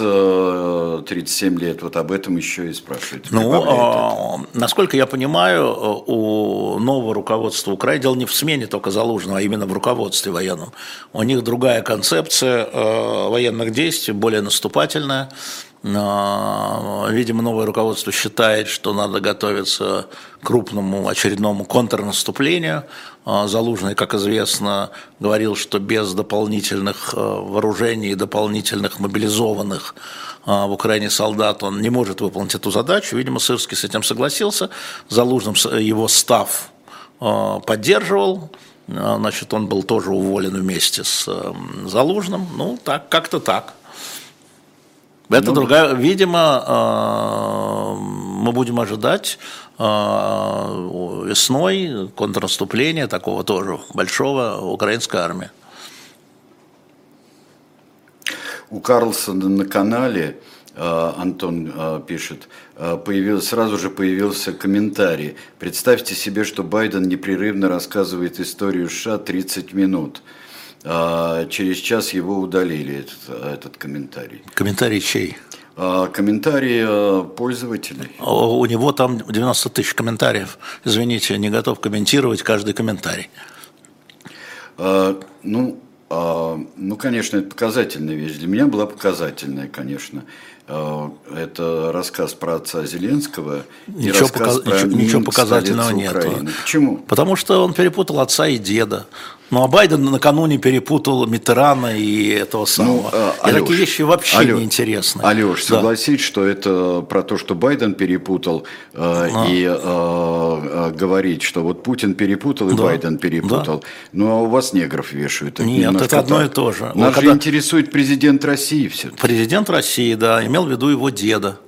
37 э, лет, вот об этом еще и спрашивает. Ну, а, насколько я понимаю, у нового руководства Украины, дело не в смене только Залужного, а именно в руководстве военном. У них другая концепция э, военных действий, более наступательная. Видимо, новое руководство считает, что надо готовиться к крупному очередному контрнаступлению. А, Залужный, как известно, говорил, что без дополнительных э, вооружений дополнительных мобилизованных а, в Украине солдат он не может выполнить эту задачу. Видимо, Сырский с этим согласился. Залужным его став э, поддерживал. А, значит, он был тоже уволен вместе с э, Залужным. Ну, так, как-то так. Это ну, другая, видимо, э, мы будем ожидать э, весной контрнаступления такого тоже большого украинской армии. У Карлсона на канале э, Антон пишет, появился, сразу же появился комментарий. Представьте себе, что Байден непрерывно рассказывает историю США 30 минут. А, через час его удалили, этот, этот комментарий. Комментарий чей? А, комментарии а, пользователей. У него там 90 тысяч комментариев. Извините, не готов комментировать каждый комментарий. Ну, ну, конечно, это показательная вещь. Для меня была показательная, конечно. Это рассказ про отца Зеленского. Ничего, показ... про ничего, ничего показательного нет. Почему? Потому что он перепутал отца и деда. Ну, а Байден накануне перепутал Митерана и этого ну, самого. Ну, а, и Алеш, такие вещи вообще Алеш, неинтересны. Алеш, да. согласись, что это про то, что Байден перепутал, э, а. и э, э, говорить, что вот Путин перепутал и да. Байден перепутал. Да. Ну, а у вас негров вешают. Это Нет, это одно так. и то же. Нас вот же когда... интересует президент России все. Президент России, да, имел в виду его деда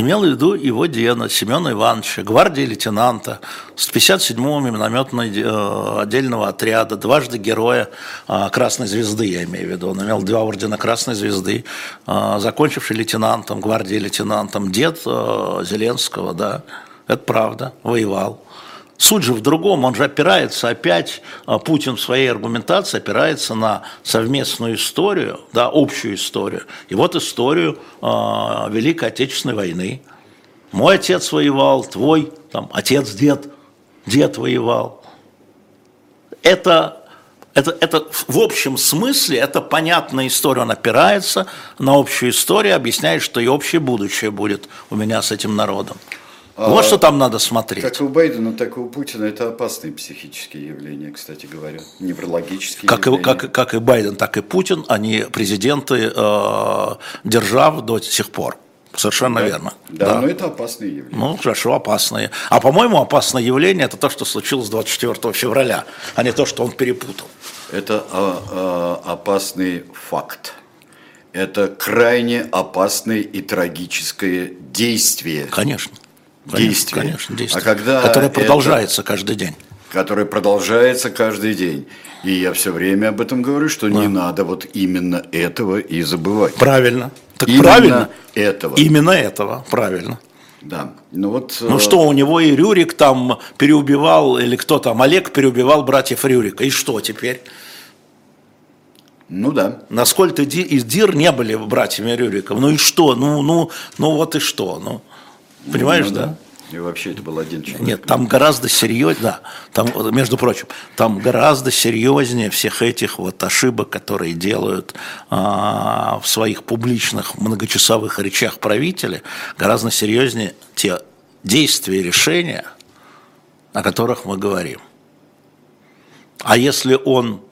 имел в виду его деда Семена Ивановича, гвардии лейтенанта с 57-го минометного э, отдельного отряда, дважды героя э, Красной Звезды, я имею в виду. Он имел два ордена Красной Звезды, э, закончивший лейтенантом, гвардии лейтенантом, дед Зеленского, да, это правда, воевал. Суть же в другом, он же опирается опять, а, Путин в своей аргументации опирается на совместную историю, да, общую историю. И вот историю э, Великой Отечественной войны. Мой отец воевал, твой там, отец, дед, дед воевал. Это, это, это в общем смысле, это понятная история, он опирается на общую историю, объясняет, что и общее будущее будет у меня с этим народом. Вот а, что там надо смотреть. Как и у Байдена, так и у Путина это опасные психические явления, кстати говоря, неврологические как явления. И, как, как и Байден, так и Путин, они президенты э, держав до сих пор. Совершенно да, верно. Да, да, но это опасные явления. Ну, хорошо, опасные. А по-моему, опасное явление это то, что случилось 24 февраля, а не то, что он перепутал. Это а, а, опасный факт. Это крайне опасное и трагическое действие. Конечно действие. Конечно, действие. А когда которое продолжается это, каждый день. Которое продолжается каждый день. И я все время об этом говорю, что да. не надо вот именно этого и забывать. Правильно. Так именно правильно. этого. Именно этого, правильно. Да. Ну, вот, ну что, у него и Рюрик там переубивал, или кто там, Олег переубивал братьев Рюрика. И что теперь? Ну да. Насколько и Дир не были братьями Рюриков. Ну и что? Ну, ну, ну вот и что? Ну. Понимаешь, ну, да? да? И вообще это был один человек. Нет, там гораздо серьезнее, да, там, между прочим, там гораздо серьезнее всех этих вот ошибок, которые делают а, в своих публичных многочасовых речах правители, гораздо серьезнее те действия и решения, о которых мы говорим. А если он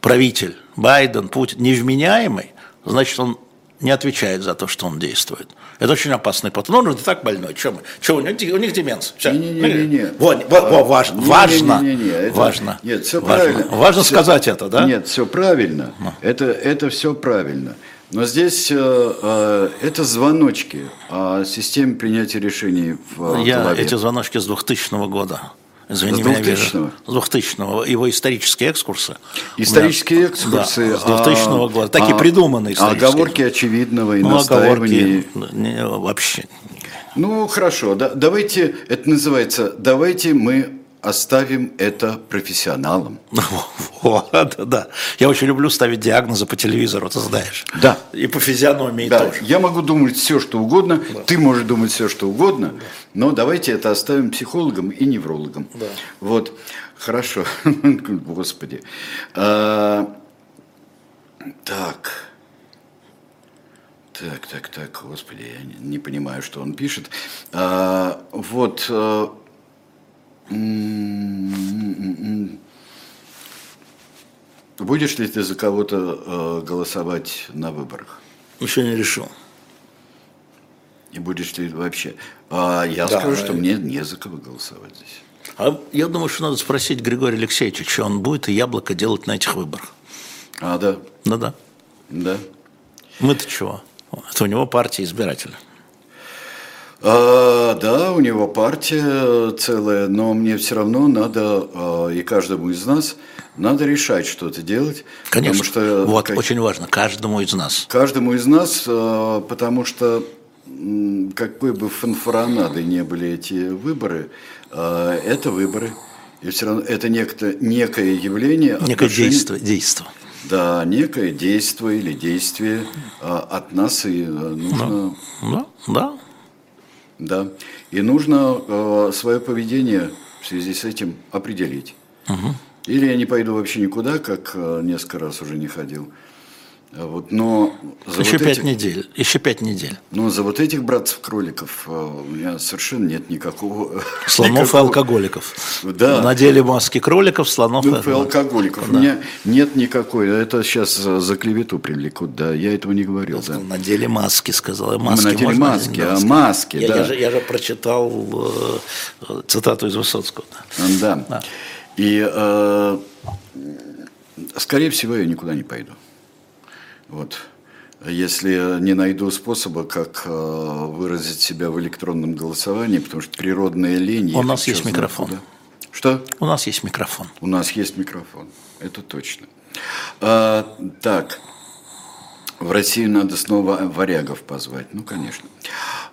правитель, Байден, Путин, невменяемый, значит, он не отвечает за то, что он действует. Это очень опасный пациент. Ну, он же так больной. Что мы? Что у них, у них деменция? Все. Не, не, не, не. Вот, вот, вот, важно, важно, не, не, не, это, важно. Нет, все важно. правильно. Важно все, сказать это, да? Нет, все правильно. Это, это все правильно. Но здесь э, э, это звоночки о системе принятия решений в Я эти звоночки с 2000 года Извини, с 2000-го? С 2000-го. Его исторические экскурсы. Исторические экскурсы. Да, с 2000 -го года. Такие а, придуманные исторические. Оговорки очевидного и ну, настаивания. Оговорки не, вообще. Ну, хорошо. Да, давайте, это называется, давайте мы оставим это профессионалам. Вот, да. Я очень люблю ставить диагнозы по телевизору, ты знаешь. Да. И по физиономии да. тоже. Я могу думать все, что угодно, да. ты можешь думать все, что угодно, да. но давайте это оставим психологам и неврологам. Да. Вот, хорошо. Господи. А, так. Так, так, так, господи, я не, понимаю, что он пишет. А, вот, а, Будешь ли ты за кого-то э, голосовать на выборах? Еще не решил. И будешь ли вообще? А я да, скажу, что мне не за кого голосовать здесь. А я думаю, что надо спросить Григория Алексеевича, что он будет и яблоко делать на этих выборах. А, да? Да-да. Да. Мы-то чего? Это у него партия избирателя. А, да, у него партия целая, но мне все равно надо, а, и каждому из нас, надо решать что-то делать. Конечно, что, вот как, очень важно, каждому из нас. Каждому из нас, а, потому что какой бы фанфаронадой не были эти выборы, а, это выборы. И все равно это некое, некое явление. Некое действие, действие. Да, некое действие или действие от нас и нужно... Да, да. Да. И нужно э, свое поведение в связи с этим определить. Угу. Или я не пойду вообще никуда, как э, несколько раз уже не ходил. А вот, но за еще вот пять этих, недель. Еще пять недель. Но за вот этих братцев-кроликов э, у меня совершенно нет никакого... Слонов никакого, и алкоголиков. Да. Надели маски кроликов, слонов и, и алкоголиков. Да. У меня нет никакой. Это сейчас за клевету привлекут. Да, я этого не говорил. Да. Надели маски, сказал. Маски Мы надели маски, а маски, я, да. Я же, я же прочитал э, цитату из Высоцкого. Да. да. И, э, скорее всего, я никуда не пойду. Вот. Если не найду способа, как э, выразить себя в электронном голосовании, потому что природная лень... У нас есть микрофон. Куда. Что? У нас есть микрофон. У нас есть микрофон, это точно. А, так, в Россию надо снова варягов позвать, ну, конечно.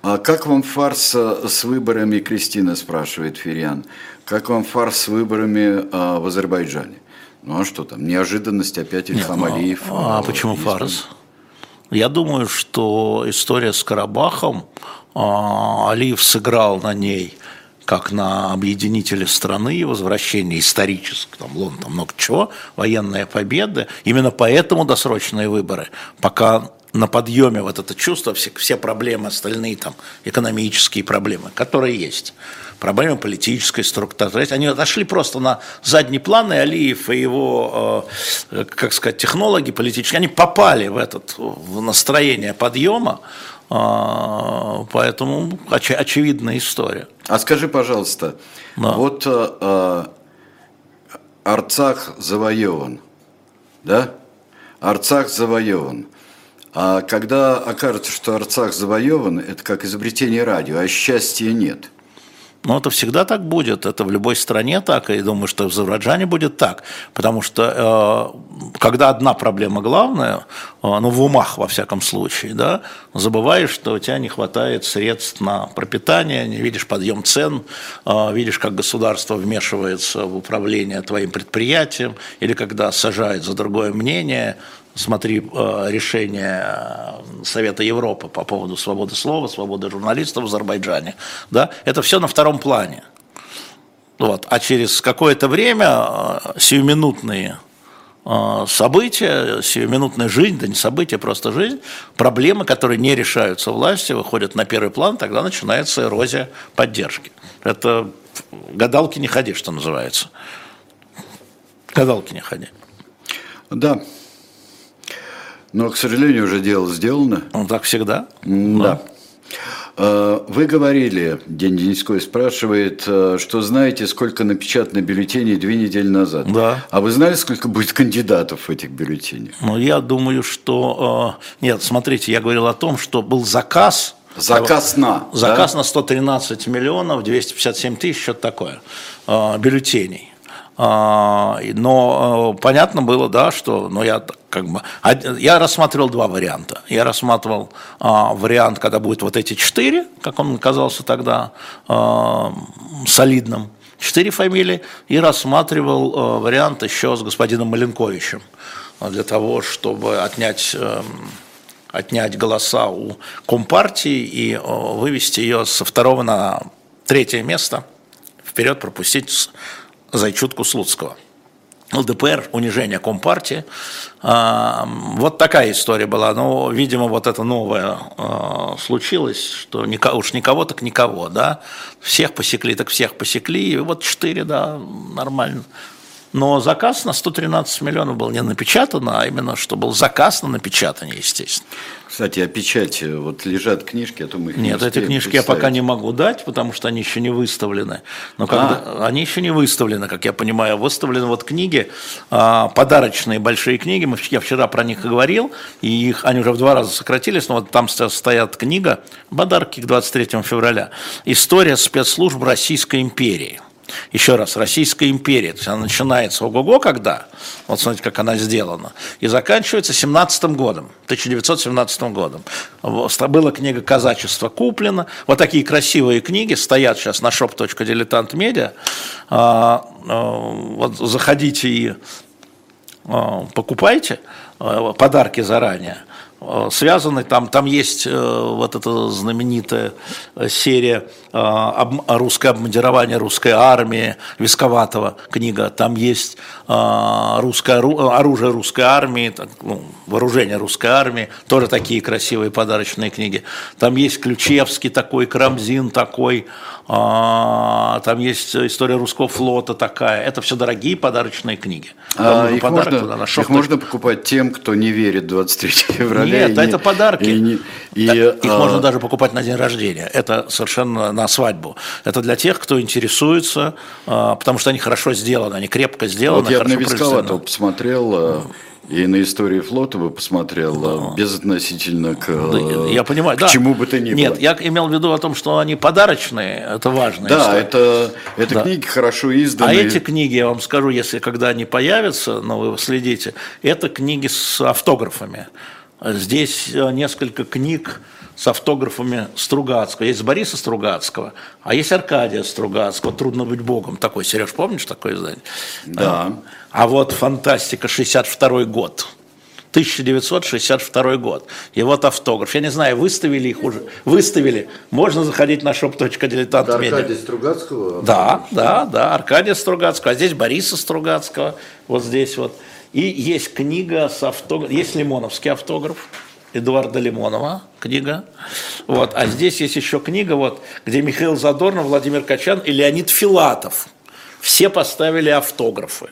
А как вам фарс с выборами, Кристина спрашивает Фериан, как вам фарс с выборами а, в Азербайджане? Ну а что там, неожиданность опять Ильхам Нет, Алиев. Ну, а, а почему фарс? Я думаю, что история с Карабахом, а, Алиев сыграл на ней как на объединителе страны, возвращение историческое, там, Лон, там много чего, военные победы. Именно поэтому досрочные выборы. Пока на подъеме вот это чувство, все, все проблемы остальные, там, экономические проблемы, которые есть проблемы политической структуры. Они отошли просто на задний план, и Алиев и его, э, как сказать, технологи политические, они попали в, этот, в настроение подъема, э, поэтому оч, очевидная история. А скажи, пожалуйста, да. вот э, Арцах завоеван, да? Арцах завоеван. А когда окажется, что Арцах завоеван, это как изобретение радио, а счастья нет – но это всегда так будет, это в любой стране так, и думаю, что в Азербайджане будет так, потому что э, когда одна проблема главная, э, ну в умах во всяком случае, да, забываешь, что у тебя не хватает средств на пропитание, не видишь подъем цен, э, видишь, как государство вмешивается в управление твоим предприятием, или когда сажает за другое мнение, смотри э, решение э, Совета Европы по поводу свободы слова, свободы журналистов в Азербайджане, да, это все на втором плане. Вот. А через какое-то время э, сиюминутные события, сиюминутная жизнь, да не события, просто жизнь, проблемы, которые не решаются властью, выходят на первый план, тогда начинается эрозия поддержки. Это гадалки не ходи, что называется. Гадалки не ходи. Да, но, к сожалению, уже дело сделано. Ну, так всегда. Да. А, вы говорили, День Дениской спрашивает, а, что знаете, сколько напечатано бюллетеней две недели назад. Да. А вы знали, сколько будет кандидатов в этих бюллетенях? Ну, я думаю, что... А, нет, смотрите, я говорил о том, что был заказ Заказ на. Заказ да? на 113 миллионов 257 тысяч, что-то такое, э, бюллетеней. А, но э, понятно было, да, что, но я как бы, я рассматривал два варианта. Я рассматривал а, вариант, когда будет вот эти четыре, как он казался тогда а, солидным, четыре фамилии, и рассматривал а, вариант еще с господином Маленковичем для того, чтобы отнять отнять голоса у Компартии и вывести ее со второго на третье место, вперед пропустить Зайчутку Слуцкого. ЛДПР, унижение Компартии. А, вот такая история была. Но, видимо, вот это новое а, случилось, что уж никого так никого, да. Всех посекли, так всех посекли. И вот четыре, да, нормально. Но заказ на 113 миллионов был не напечатан, а именно, что был заказ на напечатание, естественно. Кстати, о печати. Вот лежат книжки, а то мы их Нет, не эти книжки я пока не могу дать, потому что они еще не выставлены. Но когда, а. они еще не выставлены, как я понимаю. Выставлены вот книги, а, подарочные большие книги. Я вчера про них говорил, и их, они уже в два раза сократились, но вот там стоят книга «Подарки к 23 февраля. История спецслужб Российской империи». Еще раз, Российская империя, то есть она начинается ого-го когда, вот смотрите, как она сделана, и заканчивается 17 годом, 1917 годом. Была книга «Казачество» куплена, вот такие красивые книги стоят сейчас на shop.diletantmedia, а, а, вот заходите и а, покупайте подарки заранее – связаны, там, там есть э, вот эта знаменитая э, серия «Русское обмундирование русской армии» Висковатого книга, там есть русское оружие русской армии, ну, вооружение русской армии, тоже такие красивые подарочные книги. Там есть Ключевский такой, Крамзин такой, там есть история русского флота такая. Это все дорогие подарочные книги. А, их, можно, туда, их можно покупать тем, кто не верит 23 февраля. Нет, это не, подарки. И, не, и, их а... можно даже покупать на день рождения. Это совершенно на свадьбу. Это для тех, кто интересуется, а, потому что они хорошо сделаны, они крепко сделаны. Вот я на Висковатого посмотрел и на истории флота бы посмотрел, да. безотносительно к, да, я понимаю, к да. чему бы то ни было. Нет, я имел в виду о том, что они подарочные, это важно. Да, история. это, это да. книги хорошо изданы. А эти книги, я вам скажу, если когда они появятся, но вы следите, это книги с автографами. Здесь э, несколько книг, с автографами Стругацкого. Есть Бориса Стругацкого, а есть Аркадия Стругацкого. «Трудно быть богом». Такой, Сереж, помнишь такое издание? Да. А вот «Фантастика», 62 год. 1962 год. И вот автограф. Я не знаю, выставили их уже. Выставили. Можно заходить на shop.diletant Это Аркадия Стругацкого? Да, да, да. Аркадия Стругацкого. А здесь Бориса Стругацкого. Вот здесь вот. И есть книга с автографом. Есть лимоновский автограф. Эдуарда Лимонова книга. Вот. А здесь есть еще книга, вот, где Михаил Задорнов, Владимир Качан и Леонид Филатов. Все поставили автографы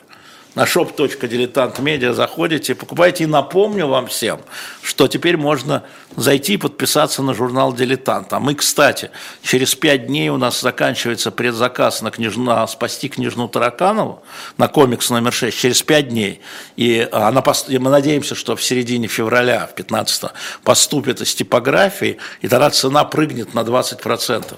на shop.diletantmedia заходите, покупайте. И напомню вам всем, что теперь можно зайти и подписаться на журнал «Дилетант». А мы, кстати, через пять дней у нас заканчивается предзаказ на, княжну, на «Спасти княжну Тараканову», на комикс номер 6, через пять дней. И она, и мы надеемся, что в середине февраля, в 15 поступит из типографии, и тогда цена прыгнет на 20%.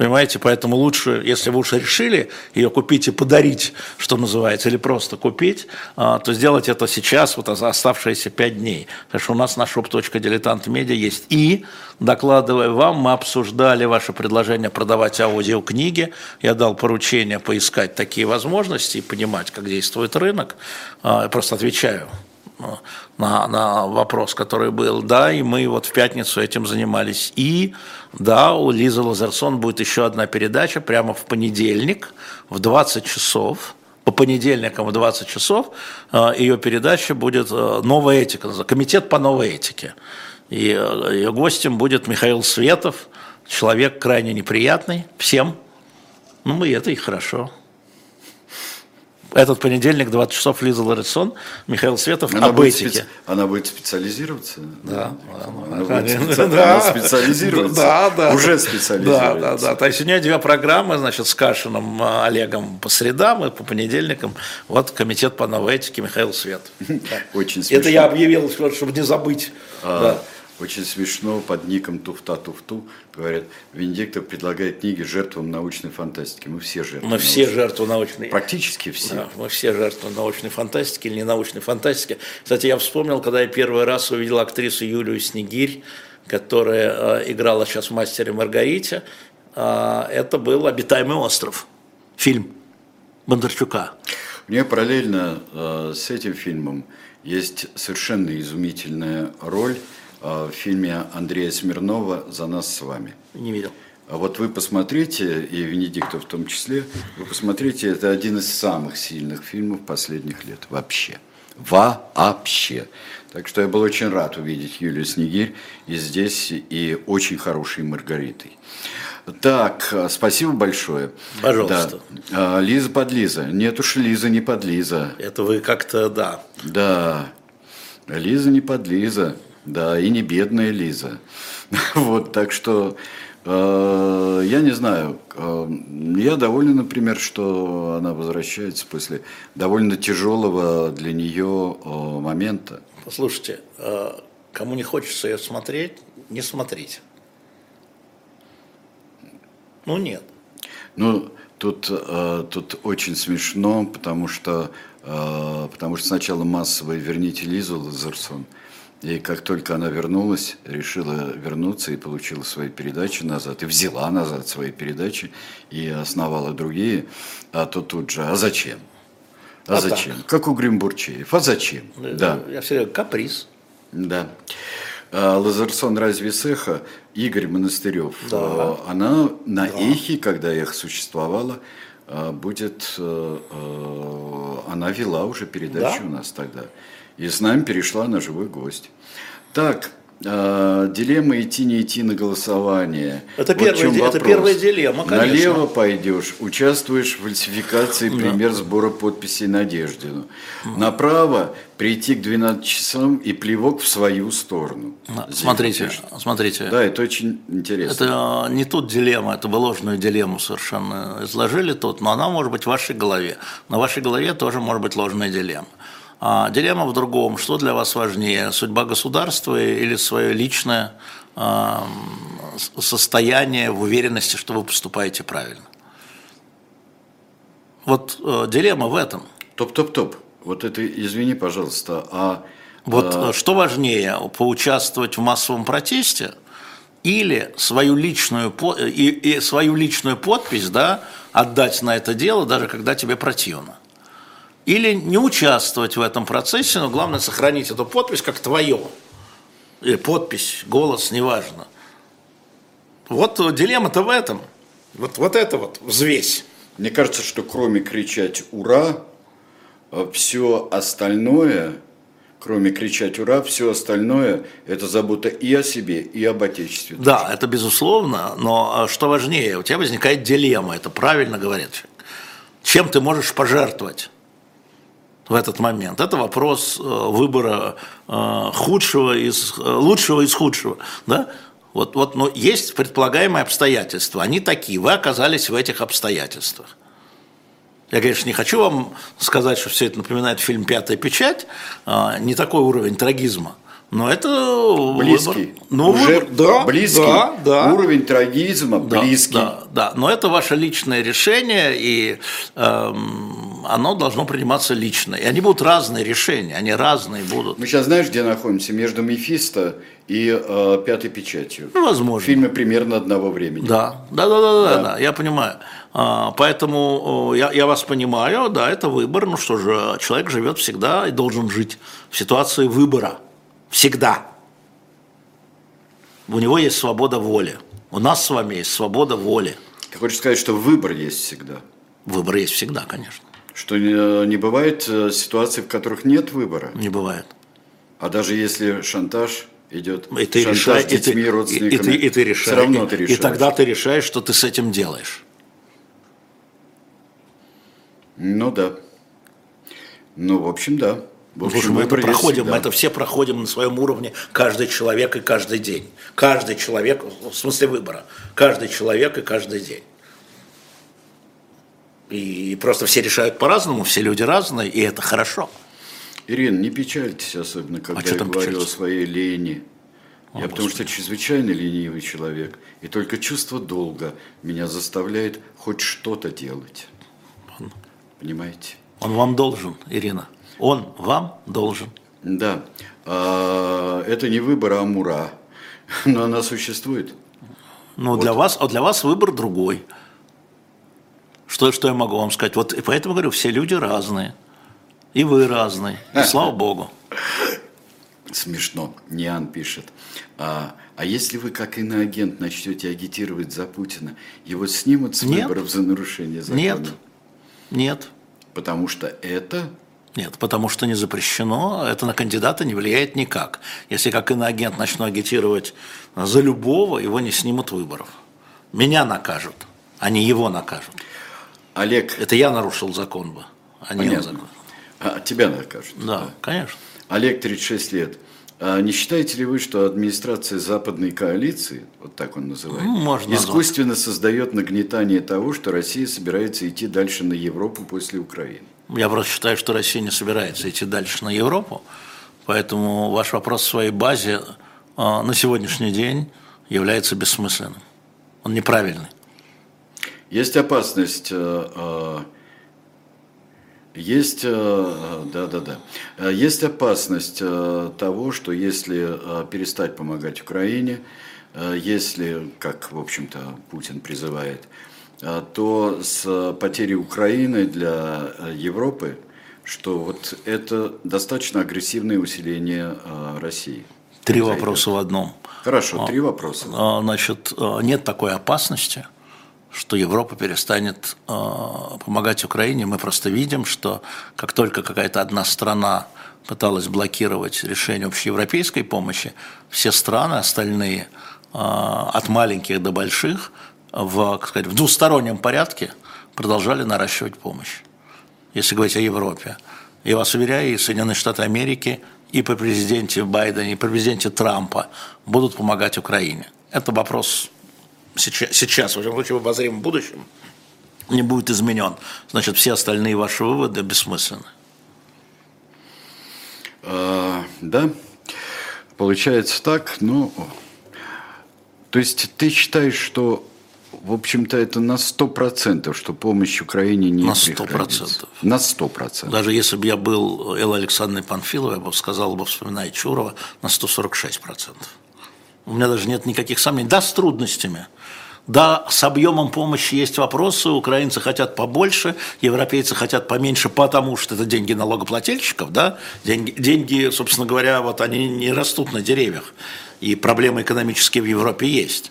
Понимаете, поэтому лучше, если вы уж решили ее купить и подарить, что называется, или просто купить, а, то сделать это сейчас, вот оставшиеся пять дней. Потому что у нас на shop.diletantmedia есть. И, докладывая вам, мы обсуждали ваше предложение продавать аудиокниги. Я дал поручение поискать такие возможности и понимать, как действует рынок. А, я просто отвечаю на, на вопрос, который был. Да, и мы вот в пятницу этим занимались. И да, у Лизы Лазерсон будет еще одна передача прямо в понедельник в 20 часов. По понедельникам в 20 часов э, ее передача будет э, «Новая этика», комитет по новой этике. И э, ее гостем будет Михаил Светов, человек крайне неприятный всем. Ну, и это и хорошо этот понедельник, 20 часов, Лиза Ларисон, Михаил Светов она об будет этике. Специ... Она будет специализироваться? Да. Она, будет специ... специализироваться? Да, да. Уже специализируется? Да, да, да. То есть у нее две программы, значит, с Кашиным а, Олегом по средам и по понедельникам. Вот комитет по новой этике Михаил Свет. Очень смешно. Это я объявил, чтобы не забыть. А, очень смешно под ником Туфта-Туфту говорят, Венедиктов предлагает книги жертвам научной фантастики. Мы все жертвы. Мы все жертвы научной. Практически все. Да, мы все жертвы научной фантастики или не научной фантастики. Кстати, я вспомнил, когда я первый раз увидел актрису Юлию Снегирь, которая э, играла сейчас в «Мастере Маргарите», э, это был «Обитаемый остров», фильм Бондарчука. У нее параллельно э, с этим фильмом есть совершенно изумительная роль в фильме Андрея Смирнова «За нас с вами». Не видел. А вот вы посмотрите, и Венедиктов в том числе, вы посмотрите, это один из самых сильных фильмов последних лет вообще. Вообще. Так что я был очень рад увидеть Юлию Снегирь и здесь, и очень хорошей Маргаритой. Так, спасибо большое. Пожалуйста. Да. А, Лиза под Лиза. Нет уж, Лиза не под Лиза. Это вы как-то, да. Да. Лиза не под Лиза. Да, и не бедная Лиза. Вот, так что э, я не знаю. Э, я доволен, например, что она возвращается после довольно тяжелого для нее э, момента. Послушайте, кому не хочется ее смотреть, не смотрите. Ну нет. Ну, тут, тут очень смешно, потому что, потому что сначала массово верните Лизу Лазерсон, и как только она вернулась, решила вернуться и получила свои передачи назад, и взяла назад свои передачи, и основала другие, а то тут же, а зачем? А, а зачем? Так. Как у Гримбурчеев, а зачем? Да. Я все время каприз. Да. А Лазерсон разве Сеха, Игорь Монастырев, да. А, она на да. эхе, когда эхо существовала, а, будет, э, э, она вела уже передачу да? у нас тогда. И с нами перешла на живой гость. Так, э, дилемма идти не идти на голосование. Это, вот первая, это первая дилемма, конечно. Налево пойдешь, участвуешь в фальсификации да. пример сбора подписей Надеждину. Угу. Направо прийти к 12 часам и плевок в свою сторону. Да. Смотрите, пишет. смотрите. Да, это очень интересно. Это не тут дилемма, это вы ложную дилемму совершенно изложили тут, но она может быть в вашей голове. На вашей голове тоже может быть ложная дилемма. А, дилемма в другом. Что для вас важнее, судьба государства или свое личное а, состояние в уверенности, что вы поступаете правильно? Вот э, дилемма в этом. Топ-топ-топ. Вот это, извини, пожалуйста, а... Вот а... что важнее, поучаствовать в массовом протесте или свою личную, и, и свою личную подпись да, отдать на это дело, даже когда тебе противно? Или не участвовать в этом процессе, но главное сохранить эту подпись как твое. Или подпись, голос, неважно. Вот дилемма-то в этом. Вот, вот это вот взвесь. Мне кажется, что кроме кричать «Ура!», э, все остальное, кроме кричать «Ура!», все остальное – это забота и о себе, и об Отечестве. Да, это безусловно, но э, что важнее, у тебя возникает дилемма, это правильно говорят. Чем ты можешь пожертвовать? В этот момент. Это вопрос э, выбора э, худшего из, э, лучшего из худшего. Да? Вот, вот, но есть предполагаемые обстоятельства, они такие, вы оказались в этих обстоятельствах. Я, конечно, не хочу вам сказать, что все это напоминает фильм «Пятая печать», не такой уровень трагизма, но это близкий. Выбор. Ну, Уже да, близкий. Да, да. Уровень трагизма да, близкий. Да, да, но это ваше личное решение, и эм, оно должно приниматься лично. И они будут разные решения, они разные будут. Мы сейчас знаешь, где находимся? Между Мефисто и э, Пятой печатью. Ну, возможно. Фильмы примерно одного времени. Да, да, да, да, да, да, да я понимаю. А, поэтому я, я вас понимаю, да, это выбор. Ну что же, человек живет всегда и должен жить в ситуации выбора. Всегда. У него есть свобода воли. У нас с вами есть свобода воли. Ты хочешь сказать, что выбор есть всегда? Выбор есть всегда, конечно. Что не, не бывает э, ситуаций, в которых нет выбора? Не бывает. А даже если шантаж идет, и ты шантаж решаешь, детьми, и ты, родственниками, и, ты, и ты решаешь, все равно ты решаешь. И тогда ты решаешь, что ты с этим делаешь. Ну да. Ну, в общем, да. В общем, мы это проходим, мы это все проходим на своем уровне, каждый человек и каждый день. Каждый человек, в смысле выбора, каждый человек и каждый день. И просто все решают по-разному, все люди разные, и это хорошо. Ирина, не печальтесь особенно, когда а я говорю о своей лени. Я потому что чрезвычайно ленивый человек, и только чувство долга меня заставляет хоть что-то делать. Понимаете? Он вам должен, Ирина. Он вам должен. Да. А, это не выбор Амура, но она существует. Ну, вот. для вас, а для вас выбор другой. Что, что я могу вам сказать? Вот и поэтому говорю, все люди разные. И вы разные. И слава Богу. Смешно. Ниан пишет. А, а если вы, как иноагент, начнете агитировать за Путина, его снимут с Нет. выборов за нарушение закона? Нет. Нет. Потому что это нет, потому что не запрещено, это на кандидата не влияет никак. Если как иноагент начну агитировать за любого, его не снимут выборов. Меня накажут, а не его накажут. Олег. Это я нарушил закон бы, а не он закон. А тебя накажут? Да, да, конечно. Олег, 36 лет. А не считаете ли вы, что администрация западной коалиции, вот так он называет, ну, можно искусственно назвать. создает нагнетание того, что Россия собирается идти дальше на Европу после Украины? Я просто считаю, что Россия не собирается идти дальше на Европу, поэтому ваш вопрос в своей базе а, на сегодняшний день является бессмысленным. Он неправильный. Есть опасность э, э, есть, э, да, да, да. Есть опасность того, что если перестать помогать Украине, если, как, в общем-то, Путин призывает, то с потерей Украины для Европы, что вот это достаточно агрессивное усиление России. Три вопроса в одном. Хорошо, три вопроса. Значит, нет такой опасности – что Европа перестанет э, помогать Украине. Мы просто видим, что как только какая-то одна страна пыталась блокировать решение общеевропейской помощи, все страны остальные, э, от маленьких до больших, в, сказать, в двустороннем порядке продолжали наращивать помощь. Если говорить о Европе. Я вас уверяю, и Соединенные Штаты Америки, и при президенте Байдене, и при президенте Трампа будут помогать Украине. Это вопрос сейчас, сейчас, в любом случае, в обозримом будущем, не будет изменен, значит, все остальные ваши выводы бессмысленны. А, да, получается так, ну, то есть ты считаешь, что, в общем-то, это на 100%, что помощь Украине не На 100%. На 100%. Даже если бы я был Элла Александровной Панфиловой, я бы сказал бы, вспоминая Чурова, на 146%. У меня даже нет никаких сомнений. Да, с трудностями. Да, с объемом помощи есть вопросы, украинцы хотят побольше, европейцы хотят поменьше, потому что это деньги налогоплательщиков, да, деньги, деньги, собственно говоря, вот они не растут на деревьях, и проблемы экономические в Европе есть.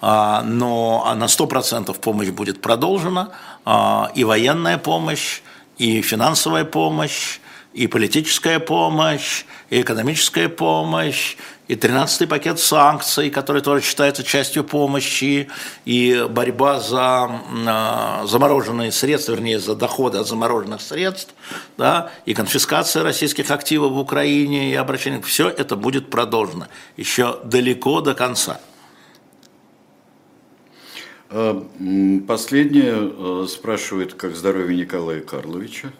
А, но а на 100% помощь будет продолжена, а, и военная помощь, и финансовая помощь, и политическая помощь, и экономическая помощь, и 13-й пакет санкций, который тоже считается частью помощи, и борьба за э, замороженные средства, вернее, за доходы от замороженных средств, да, и конфискация российских активов в Украине, и обращение, все это будет продолжено еще далеко до конца. А, последнее э, спрашивает, как здоровье Николая Карловича.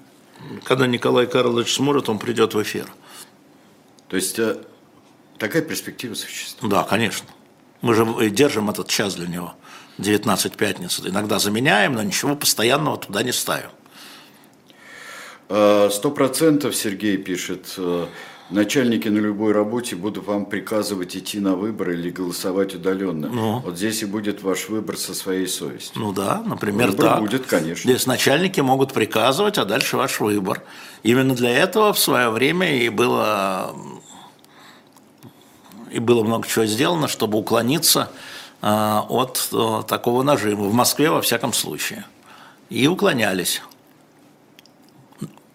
Когда Николай Карлович сможет, он придет в эфир. То есть такая перспектива существует? Да, конечно. Мы же держим этот час для него. 19 пятниц. Иногда заменяем, но ничего постоянного туда не ставим. Э, сто процентов Сергей пишет, э, начальники на любой работе будут вам приказывать идти на выборы или голосовать удаленно. Ну. Вот здесь и будет ваш выбор со своей совестью. Ну да, например, выбор так. будет, конечно. Здесь начальники могут приказывать, а дальше ваш выбор. Именно для этого в свое время и было, и было много чего сделано, чтобы уклониться э, от э, такого нажима. В Москве, во всяком случае. И уклонялись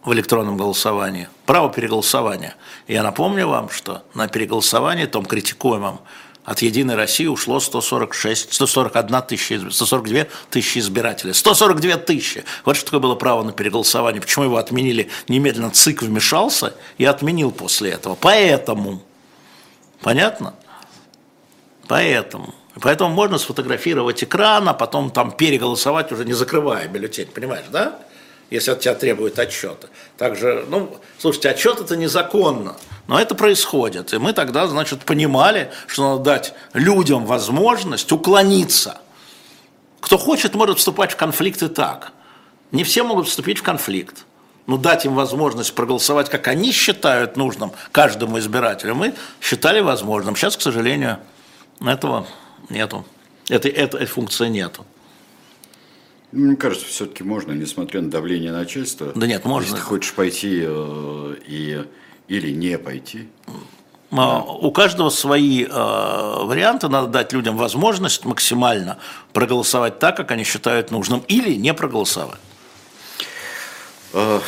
в электронном голосовании, право переголосования. Я напомню вам, что на переголосовании, том критикуемом, от «Единой России» ушло 146, 141 тысяча, 142 тысячи избирателей. 142 тысячи! Вот что такое было право на переголосование. Почему его отменили? Немедленно ЦИК вмешался и отменил после этого. Поэтому. Понятно? Поэтому. Поэтому можно сфотографировать экран, а потом там переголосовать, уже не закрывая бюллетень. Понимаешь, да? если от тебя требуют отчета. Также, ну, слушайте, отчет это незаконно, но это происходит. И мы тогда, значит, понимали, что надо дать людям возможность уклониться. Кто хочет, может вступать в конфликт и так. Не все могут вступить в конфликт. Но дать им возможность проголосовать, как они считают нужным каждому избирателю, мы считали возможным. Сейчас, к сожалению, этого нету. Этой, этой функции нету. Мне кажется, все-таки можно, несмотря на давление начальства. Да нет, можно. Если ты хочешь пойти э, и, или не пойти. Да. У каждого свои э, варианты, надо дать людям возможность максимально проголосовать так, как они считают нужным, или не проголосовать. Э,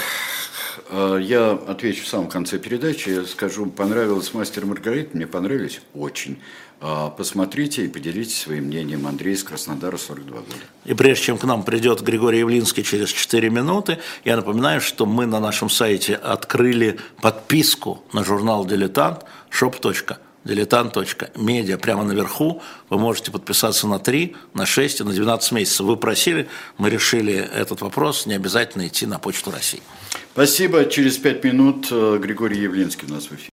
э, я отвечу в самом конце передачи, скажу, понравилось «Мастер Маргарита», мне понравились очень. А, посмотрите и поделитесь своим мнением. Андрей из Краснодара, 42 года. И прежде чем к нам придет Григорий Явлинский через 4 минуты, я напоминаю, что мы на нашем сайте открыли подписку на журнал «Дилетант» shop. дилетант.медиа прямо наверху. Вы можете подписаться на 3, на 6 и на 12 месяцев. Вы просили, мы решили этот вопрос, не обязательно идти на Почту России. Спасибо. Через 5 минут э, Григорий Явлинский у нас в эфире.